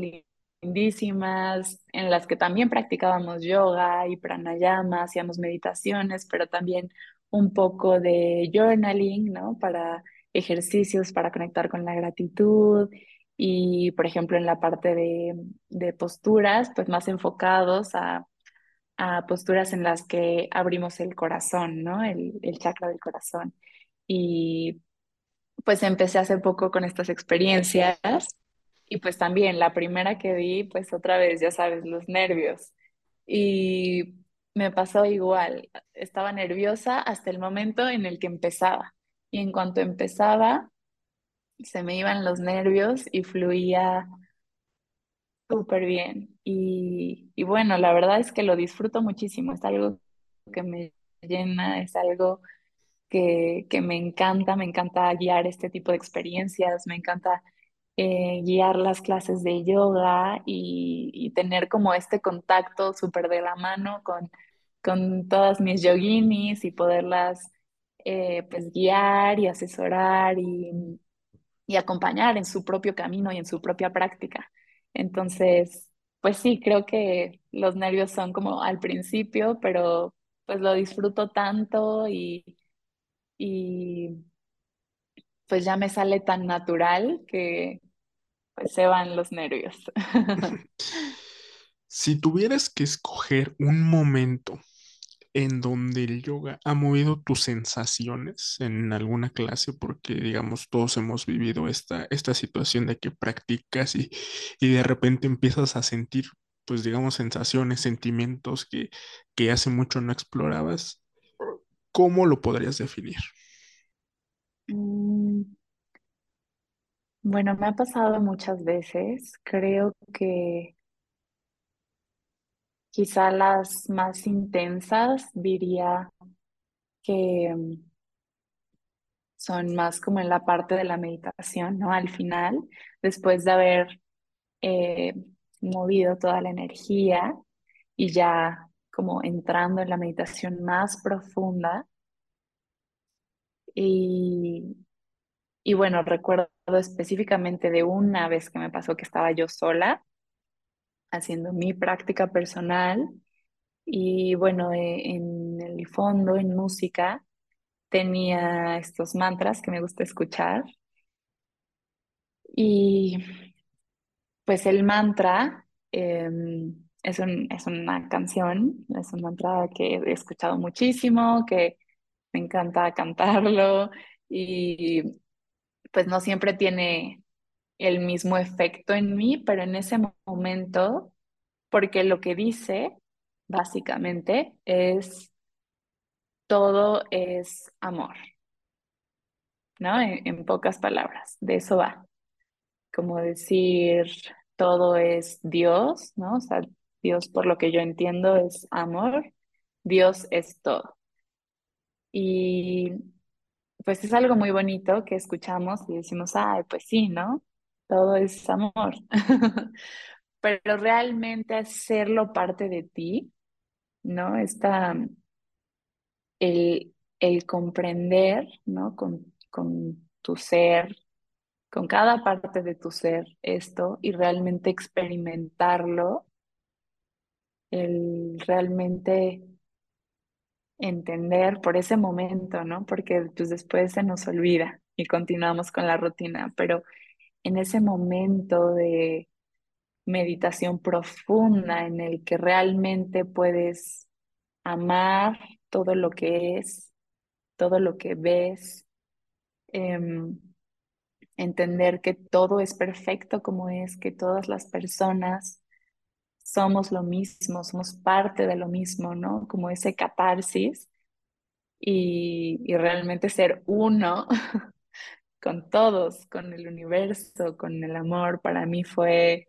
lindísimas en las que también practicábamos yoga y pranayama, hacíamos meditaciones, pero también un poco de journaling, ¿no? Para ejercicios para conectar con la gratitud y, por ejemplo, en la parte de, de posturas, pues más enfocados a a posturas en las que abrimos el corazón, ¿no? El, el chakra del corazón. Y pues empecé hace poco con estas experiencias y pues también la primera que di, pues otra vez, ya sabes, los nervios. Y me pasó igual, estaba nerviosa hasta el momento en el que empezaba. Y en cuanto empezaba, se me iban los nervios y fluía Súper bien. Y, y bueno, la verdad es que lo disfruto muchísimo. Es algo que me llena, es algo que, que me encanta. Me encanta guiar este tipo de experiencias, me encanta eh, guiar las clases de yoga y, y tener como este contacto súper de la mano con, con todas mis yoginis y poderlas eh, pues guiar y asesorar y y acompañar en su propio camino y en su propia práctica. Entonces, pues sí, creo que los nervios son como al principio, pero pues lo disfruto tanto y, y pues ya me sale tan natural que pues se van los nervios. Si tuvieras que escoger un momento en donde el yoga ha movido tus sensaciones en alguna clase, porque digamos, todos hemos vivido esta, esta situación de que practicas y, y de repente empiezas a sentir, pues digamos, sensaciones, sentimientos que, que hace mucho no explorabas. ¿Cómo lo podrías definir? Bueno, me ha pasado muchas veces. Creo que quizá las más intensas diría que mm, son más como en la parte de la meditación, ¿no? Al final, después de haber eh, movido toda la energía y ya como entrando en la meditación más profunda. Y, y bueno, recuerdo específicamente de una vez que me pasó que estaba yo sola haciendo mi práctica personal y bueno, eh, en el fondo, en música, tenía estos mantras que me gusta escuchar. Y pues el mantra em, es un- es una canción, es un mantra que he escuchado muchísimo, que me encanta cantarlo y pues no siempre tiene el mismo efecto en mí, pero en ese momento, porque lo que dice básicamente es todo es amor, ¿no? En, pocas palabras, de eso va. Como decir todo es Dios, ¿no? O sea, Dios por lo que yo entiendo es amor, Dios es todo. Y pues es algo muy bonito que escuchamos y decimos, ay, pues sí, ¿no? Todo es amor. Pero realmente hacerlo parte de ti, ¿no? Está el, el comprender, ¿no? Con, con tu ser, con cada parte de tu ser esto y realmente experimentarlo, el realmente entender por ese momento, ¿no? Porque pues después se nos olvida y continuamos con la rutina, pero en ese momento de meditación profunda en el que realmente puedes amar todo lo que es, todo lo que ves, em, entender que todo es perfecto como es, que todas las personas somos lo mismo, somos parte de lo mismo, ¿no? Como ese catarsis y, y realmente ser uno con todos, con el universo, con el amor, para mí fue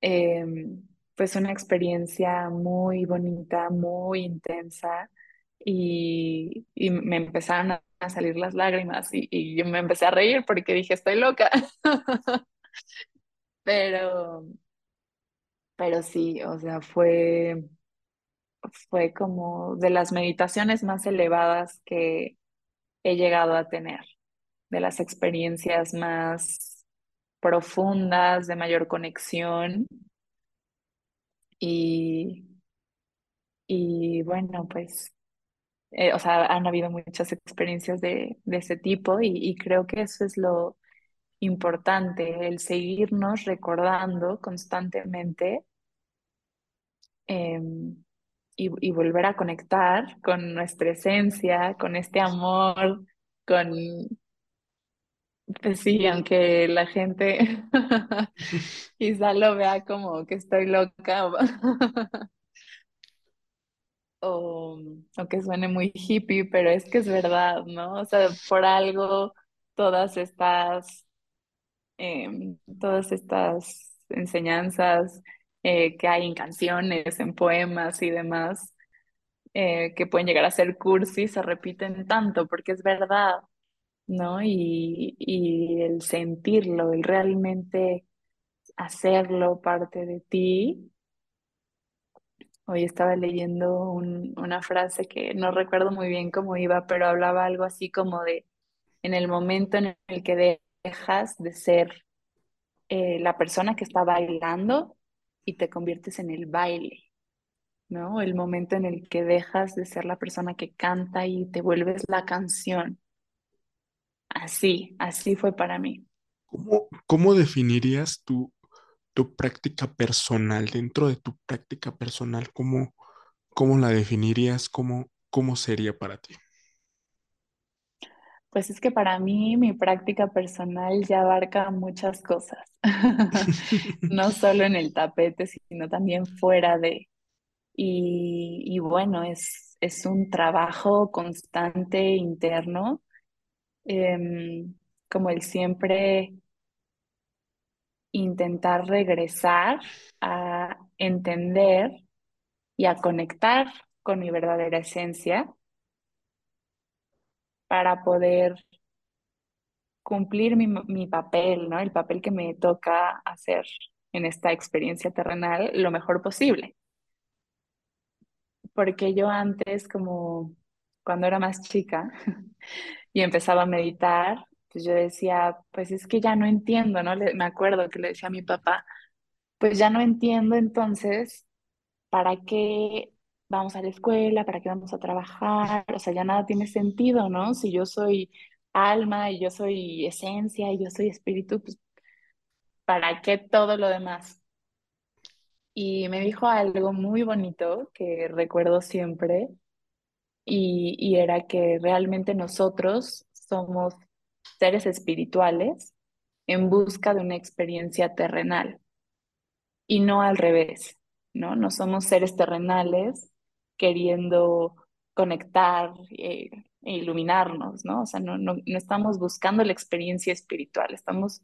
em, pues una experiencia muy bonita, muy intensa y, y me empezaron a a salir las lágrimas y, y yo me empecé a reír porque dije, estoy loca. Pero, pero sí, o sea, fue, fue como de las meditaciones más elevadas que he llegado a tener, de las experiencias más profundas, de mayor conexión. Y, y bueno, pues, eh, o sea, han habido muchas experiencias de, de ese tipo y, y creo que eso es lo importante, el seguirnos recordando constantemente em, y, volver a conectar con nuestra esencia, con este amor, con, pues sí, aunque la gente quizá lo vea como que estoy loca o, o que suene muy hippie, pero es que es verdad, ¿no? O sea, por algo todas estas, em, todas estas enseñanzas eh, que hay en canciones, en poemas y demás, eh, que pueden llegar a ser cursi, se repiten tanto porque es verdad, ¿no? Y, y el sentirlo, el realmente hacerlo parte de ti. Hoy estaba leyendo un- una frase que no recuerdo muy bien cómo iba, pero hablaba algo así como de en el momento en el que dejas de ser eh, la persona que está bailando y te conviertes en el baile, ¿no? El momento en el que dejas de ser la persona que canta y te vuelves la canción. Así, así fue para mí. ¿Cómo, cómo definirías tu, tu práctica personal? Dentro de tu práctica personal, ¿cómo, ¿Cómo la definirías? ¿Cómo, cómo sería para ti? Pues es que para mí mi práctica personal ya abarca muchas cosas, no solo en el tapete, sino también fuera de. Y, y bueno, es, es un trabajo constante interno, em, como el siempre intentar regresar a entender y a conectar con mi verdadera esencia para poder cumplir mi, mi papel, ¿no? El papel que me toca hacer en esta experiencia terrenal lo mejor posible. Porque yo antes, como cuando era más chica y empezaba a meditar, pues yo decía, pues es que ya no entiendo, ¿no? Me acuerdo que le decía a mi papá, pues ya no entiendo entonces ¿para qué vamos a la escuela? ¿Para qué vamos a trabajar? O sea, ya nada tiene sentido, ¿no? Si yo soy alma y yo soy esencia y yo soy espíritu, pues ¿para qué todo lo demás? Y me dijo algo muy bonito que recuerdo siempre y, y era que realmente nosotros somos seres espirituales en busca de una experiencia terrenal. y no al revés, ¿no? No somos seres terrenales queriendo conectar eh, e iluminarnos, ¿no? O sea, no, no, no estamos buscando la experiencia espiritual, estamos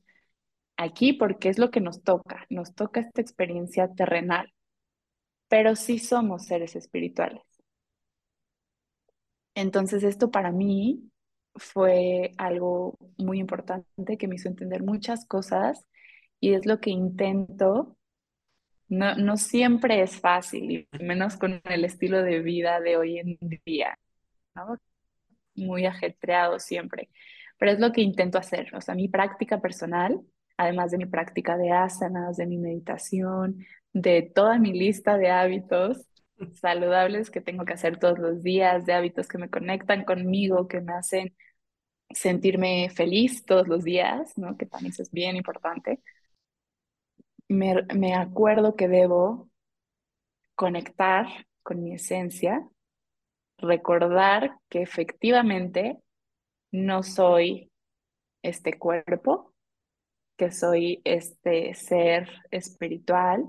aquí porque es lo que nos toca, nos toca esta experiencia terrenal, pero sí somos seres espirituales. Entonces, esto para mí fue algo muy importante que me hizo entender muchas cosas y es lo que intento No, no siempre es fácil, menos con el estilo de vida de hoy en día, ¿no? Muy ajetreado siempre. Pero es lo que intento hacer. O sea, mi práctica personal, además de mi práctica de asanas, de mi meditación, de toda mi lista de hábitos saludables que tengo que hacer todos los días, de hábitos que me conectan conmigo, que me hacen sentirme feliz todos los días, ¿no? Que también es bien importante. Me, acuerdo que debo conectar con mi esencia, recordar que efectivamente no soy este cuerpo, que soy este ser espiritual,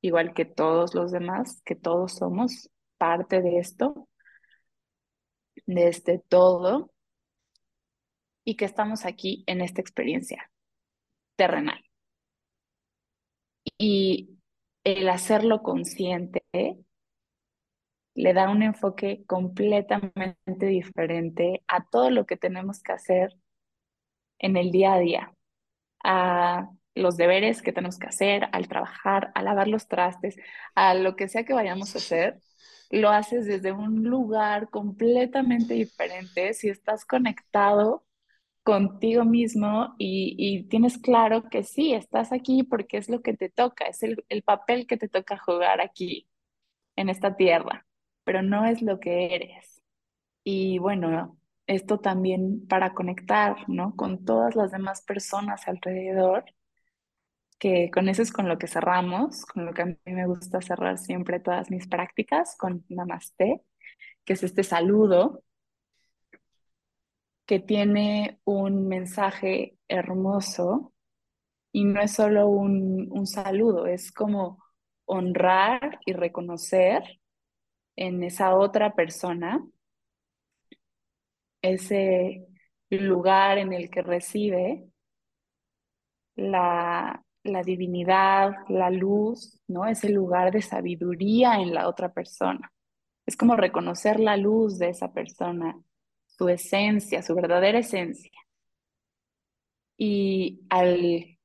igual que todos los demás, que todos somos parte de esto, de este todo, y que estamos aquí en esta experiencia terrenal. Y el hacerlo consciente le da un enfoque completamente diferente a todo lo que tenemos que hacer en el día a día, a los deberes que tenemos que hacer, al trabajar, a lavar los trastes, a lo que sea que vayamos a hacer, lo haces desde un lugar completamente diferente. Si estás conectado contigo mismo y, tienes claro que sí, estás aquí porque es lo que te toca, es el, el papel que te toca jugar aquí, en esta tierra, pero no es lo que eres. Y bueno, esto también para conectar, ¿no? Con todas las demás personas alrededor, que con eso es con lo que cerramos, con lo que a mí me gusta cerrar siempre todas mis prácticas, con Namaste, que es este saludo que tiene un mensaje hermoso y no es solo un, un saludo, es como honrar y reconocer en esa otra persona ese lugar en el que reside la, la divinidad, la luz, ¿no? Ese lugar de sabiduría en la otra persona. Es como reconocer la luz de esa persona, su esencia, su verdadera esencia. Y al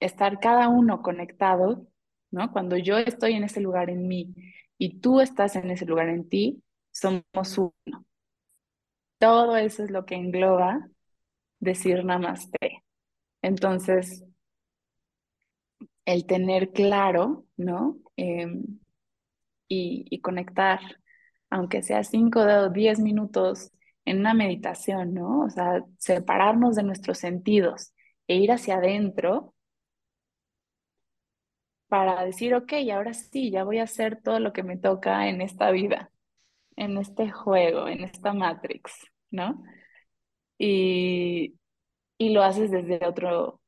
estar cada uno conectado, ¿no? Cuando yo estoy en ese lugar en mí y tú estás en ese lugar en ti, somos uno. Todo eso es lo que engloba decir namaste. Entonces, el tener claro, ¿no? Em, y, y conectar, aunque sea cinco o diez minutos en una meditación, ¿no? O sea, separarnos de nuestros sentidos e ir hacia adentro para decir, ok, ahora sí, ya voy a hacer todo lo que me toca en esta vida, en este juego, en esta Matrix, ¿no? Y, y lo haces desde otro,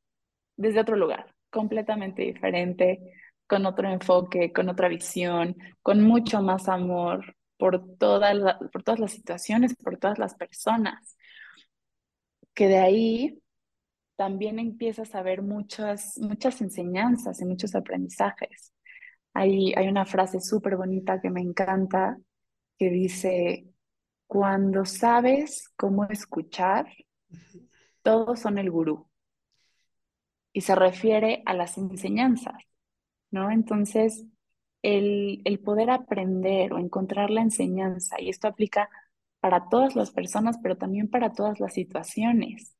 desde otro lugar, completamente diferente, con otro enfoque, con otra visión, con mucho más amor por, toda la- por todas las situaciones, por todas las personas, que de ahí también empiezas a ver muchas, muchas enseñanzas y muchos aprendizajes. Hay, hay una frase súper bonita que me encanta que dice, cuando sabes cómo escuchar, todos son el gurú. Y se refiere a las enseñanzas, ¿no? Entonces, el, el poder aprender o encontrar la enseñanza, y esto aplica para todas las personas, pero también para todas las situaciones,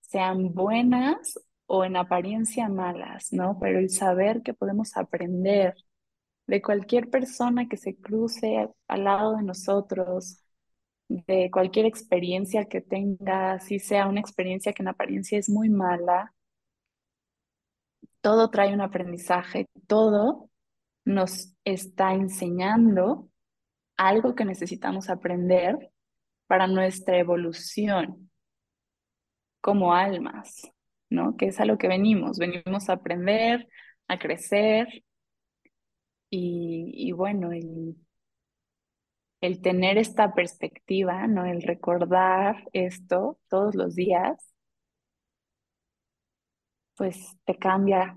sean buenas o en apariencia malas, ¿no? Pero el saber que podemos aprender de cualquier persona que se cruce al lado de nosotros, de cualquier experiencia que tenga, si sea una experiencia que en apariencia es muy mala, todo trae un aprendizaje, todo nos está enseñando algo que necesitamos aprender para nuestra evolución como almas, ¿no? Que es a lo que venimos, venimos a aprender, a crecer y, y bueno, el, el tener esta perspectiva, ¿no? El recordar esto todos los días, pues te cambia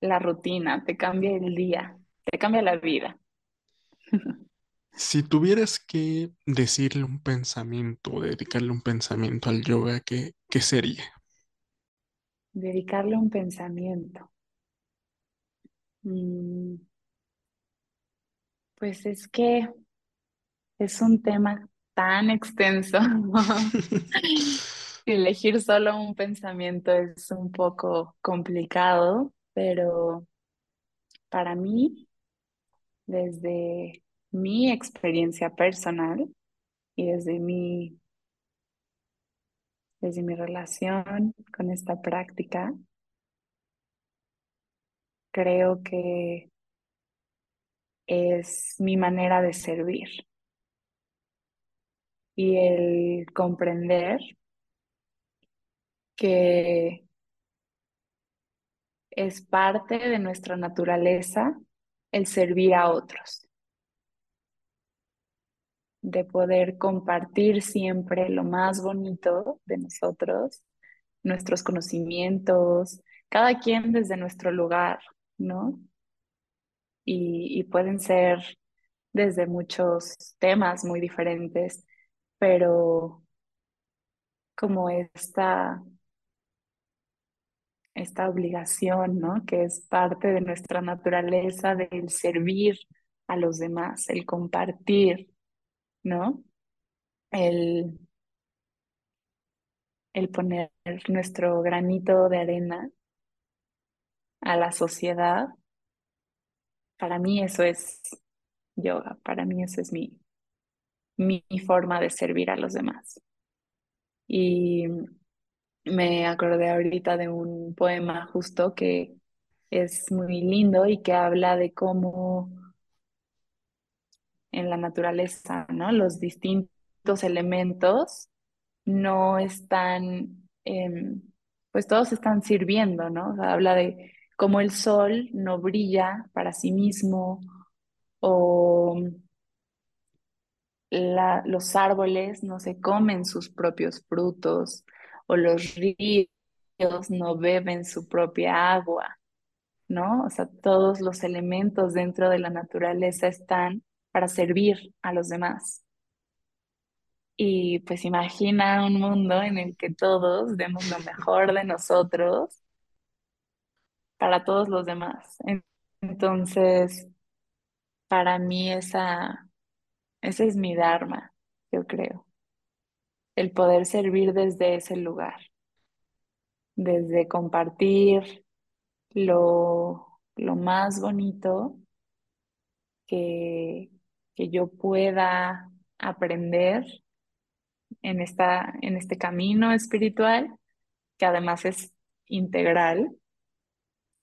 la rutina, te cambia el día, te cambia la vida. Si tuvieras que decirle un pensamiento dedicarle un pensamiento al yoga, ¿qué, qué sería? Dedicarle un pensamiento. Mm, pues es que es un tema tan extenso. Elegir solo un pensamiento es un poco complicado, pero para mí, desde mi experiencia personal y desde mi, desde mi relación con esta práctica, creo que es mi manera de servir y el comprender que es parte de nuestra naturaleza el servir a otros, de poder compartir siempre lo más bonito de nosotros, nuestros conocimientos, cada quien desde nuestro lugar, ¿no? Y, y pueden ser desde muchos temas muy diferentes, pero como esta, esta obligación, ¿no? Que es parte de nuestra naturaleza del servir a los demás, el compartir, ¿no? El, el poner nuestro granito de arena a la sociedad. Para mí eso es yoga, para mí eso es mi, mi forma de servir a los demás. Y me acordé ahorita de un poema justo que es muy lindo y que habla de cómo en la naturaleza, ¿no? Los distintos elementos no están, em, pues todos están sirviendo, ¿no? Habla de cómo el sol no brilla para sí mismo o los árboles no se comen sus propios frutos o los ríos no beben su propia agua, ¿no? O sea, todos los elementos dentro de la naturaleza están para servir a los demás. Y pues imagina un mundo en el que todos demos lo mejor de nosotros para todos los demás. En- Entonces, para mí esa, ese es mi dharma, yo creo, el poder servir desde ese lugar, desde compartir lo, lo más bonito que, que yo pueda aprender en esta, en este camino espiritual, que además es integral.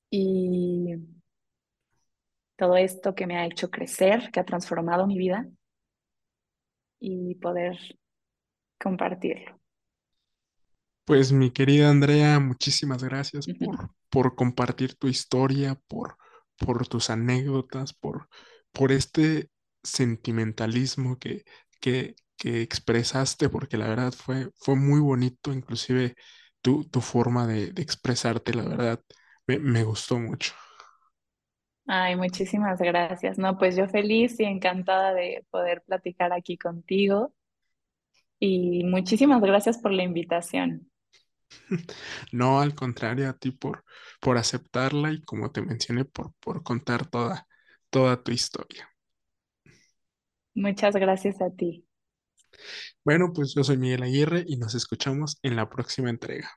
Y, todo esto que me ha hecho crecer, que ha transformado mi vida y poder compartirlo. Pues mi querida Andrea, muchísimas gracias por, por compartir tu historia, por, por tus anécdotas, por, por este sentimentalismo que, que, que expresaste, porque la verdad fue, fue muy bonito, inclusive tu, tu forma de, de expresarte, la verdad, me, me gustó mucho. Ay, muchísimas gracias. No, pues yo feliz y encantada de poder platicar aquí contigo y muchísimas gracias por la invitación. No, al contrario, a ti por, por aceptarla y como te mencioné, por, por contar toda, toda tu historia. Muchas gracias a ti. Bueno, pues yo soy Miguel Aguirre y nos escuchamos en la próxima entrega.